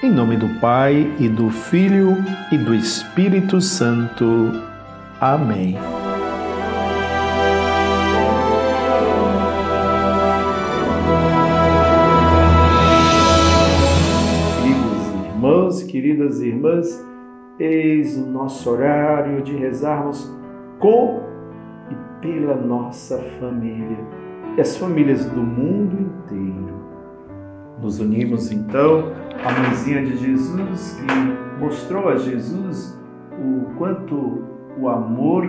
Em nome do Pai e do Filho e do Espírito Santo. Amém. Queridos irmãos, queridas irmãs, eis o nosso horário de rezarmos com e pela nossa família e as famílias do mundo inteiro. Nos unimos então à mãezinha de Jesus que mostrou a Jesus o quanto o amor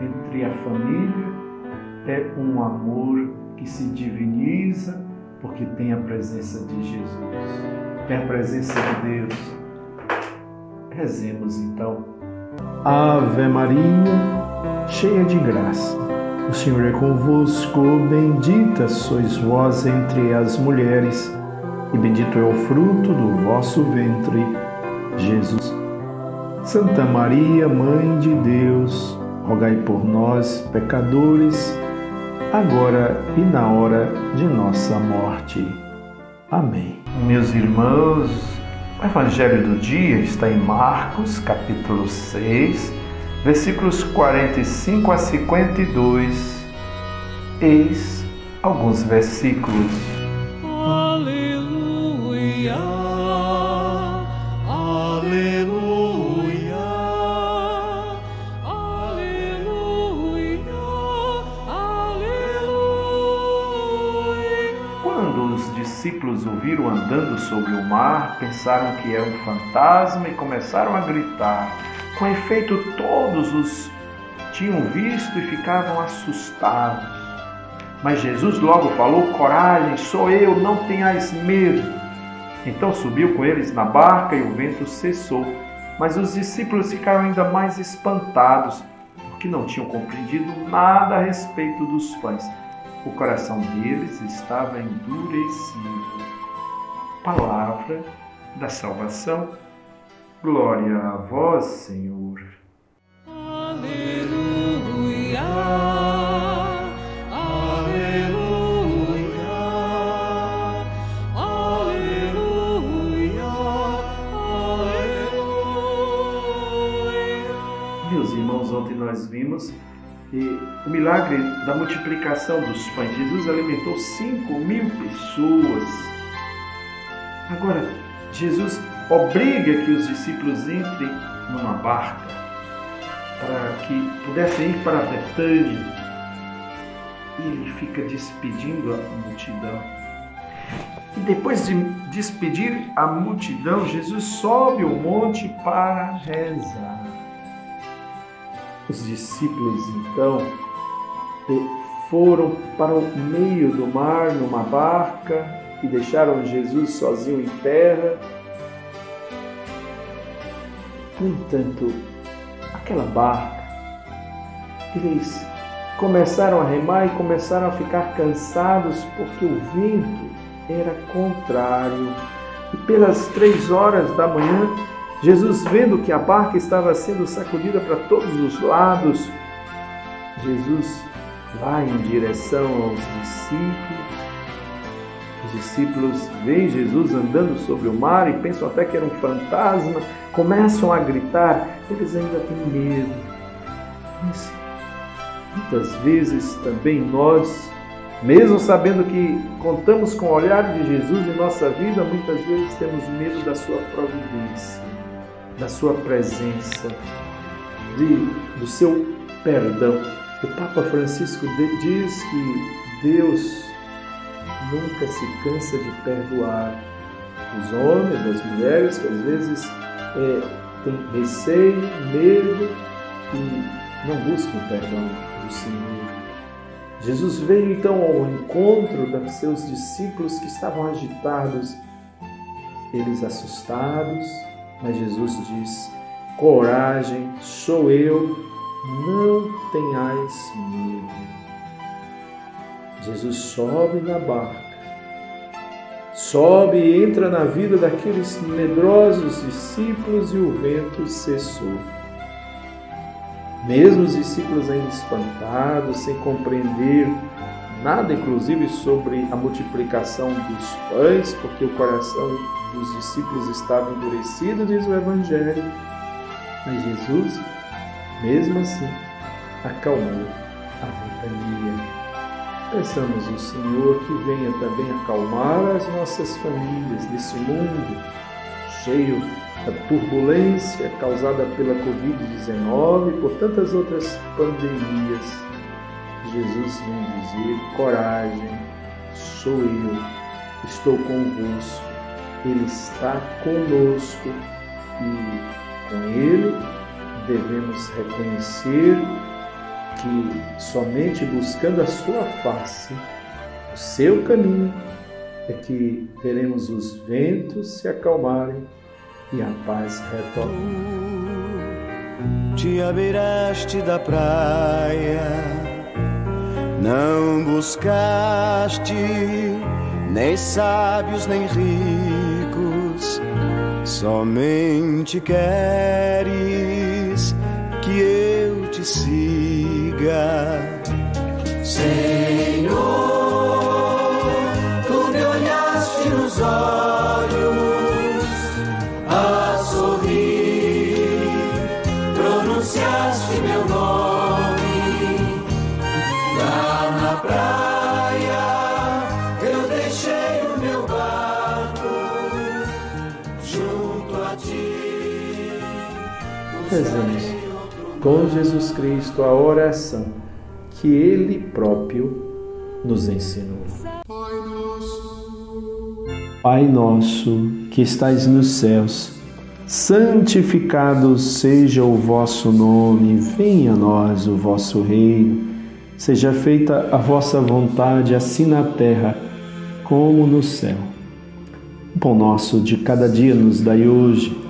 entre a família é um amor que se diviniza porque tem a presença de Jesus, tem a presença de Deus. Rezemos então. Ave Maria, cheia de graça, o Senhor é convosco, bendita sois vós entre as mulheres e bendito é o fruto do vosso ventre, Jesus. Santa Maria, Mãe de Deus, rogai por nós, pecadores, agora e na hora de nossa morte. Amém. Meus irmãos, o Evangelho do dia está em Marcos, capítulo 6, versículos 45 a 52. Eis alguns versículos. Discípulos o viram andando sobre o mar, pensaram que era um fantasma e começaram a gritar. Com efeito, todos os tinham visto e ficavam assustados. Mas Jesus logo falou: Coragem, sou eu, não tenhais medo. Então subiu com eles na barca e o vento cessou. Mas os discípulos ficaram ainda mais espantados, porque não tinham compreendido nada a respeito dos pães o coração deles estava endurecido. Palavra da salvação. Glória a vós, Senhor. E o milagre da multiplicação dos pães. Jesus alimentou 5 mil pessoas. Agora, Jesus obriga que os discípulos entrem numa barca para que pudessem ir para Betânia. E ele fica despedindo a multidão. E depois de despedir a multidão, Jesus sobe o monte para rezar. Os discípulos então foram para o meio do mar numa barca e deixaram Jesus sozinho em terra. No entanto, aquela barca, eles começaram a remar e começaram a ficar cansados porque o vento era contrário. E pelas três horas da manhã, Jesus, vendo que a barca estava sendo sacudida para todos os lados, Jesus vai em direção aos discípulos. Os discípulos veem Jesus andando sobre o mar e pensam até que era um fantasma, começam a gritar, eles ainda têm medo. Mas muitas vezes também nós, mesmo sabendo que contamos com o olhar de Jesus em nossa vida, muitas vezes temos medo da sua providência da sua presença, de, do seu perdão. O Papa Francisco diz que Deus nunca se cansa de perdoar os homens, as mulheres que às vezes é, têm receio, medo e não buscam o perdão do Senhor. Jesus veio então ao encontro dos seus discípulos que estavam agitados, eles assustados, mas Jesus diz: coragem, sou eu, não tenhais medo. Jesus sobe na barca, sobe e entra na vida daqueles medrosos discípulos e o vento cessou. Mesmo os discípulos ainda espantados, sem compreender nada, inclusive, sobre a multiplicação dos pães, porque o coração dos discípulos estava endurecido, diz o Evangelho. Mas Jesus, mesmo assim, acalmou a ventania. Peçamos ao Senhor que venha também acalmar as nossas famílias nesse mundo cheio da turbulência causada pela Covid-19 e por tantas outras pandemias. Jesus vem dizer: coragem, sou eu, estou convosco, Ele está conosco e com Ele devemos reconhecer que somente buscando a sua face, o seu caminho, é que veremos os ventos se acalmarem e a paz retornar. Te abeiraste da praia, não buscaste nem sábios nem ricos, somente queres que eu te siga. Rezemos com Jesus Cristo a oração que Ele próprio nos ensinou. Pai nosso que estais nos céus, santificado seja o vosso nome, venha a nós o vosso reino, seja feita a vossa vontade, assim na terra como no céu. O pão nosso de cada dia nos dai hoje,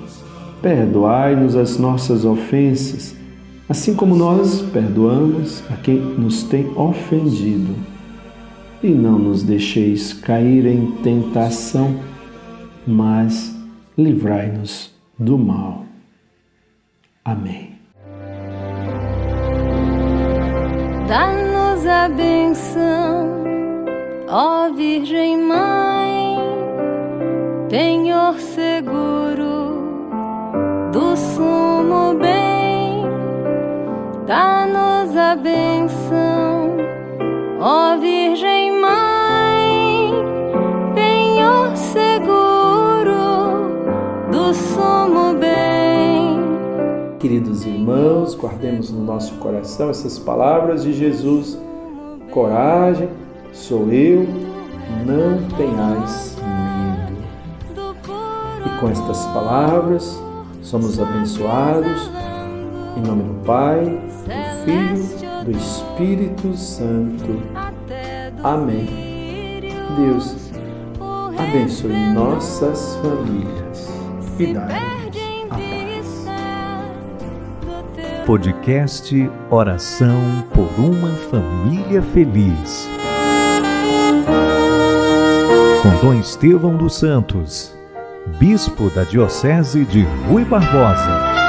perdoai-nos as nossas ofensas assim como nós perdoamos a quem nos tem ofendido. E não nos deixeis cair em tentação, mas livrai-nos do mal. Amém. Dá-nos a benção, ó Virgem Mãe, penhor dá-nos a benção, ó Virgem Mãe, penhor seguro do sumo bem. Queridos irmãos, guardemos no nosso coração essas palavras de Jesus. Coragem, sou eu, não tenhais medo. E com estas palavras, somos abençoados. Em nome do Pai, do Filho, do Espírito Santo. Amém. Deus abençoe nossas famílias e dá-nos a paz. Podcast Oração por uma Família Feliz. Com Dom Estevão dos Santos, Bispo da Diocese de Rui Barbosa.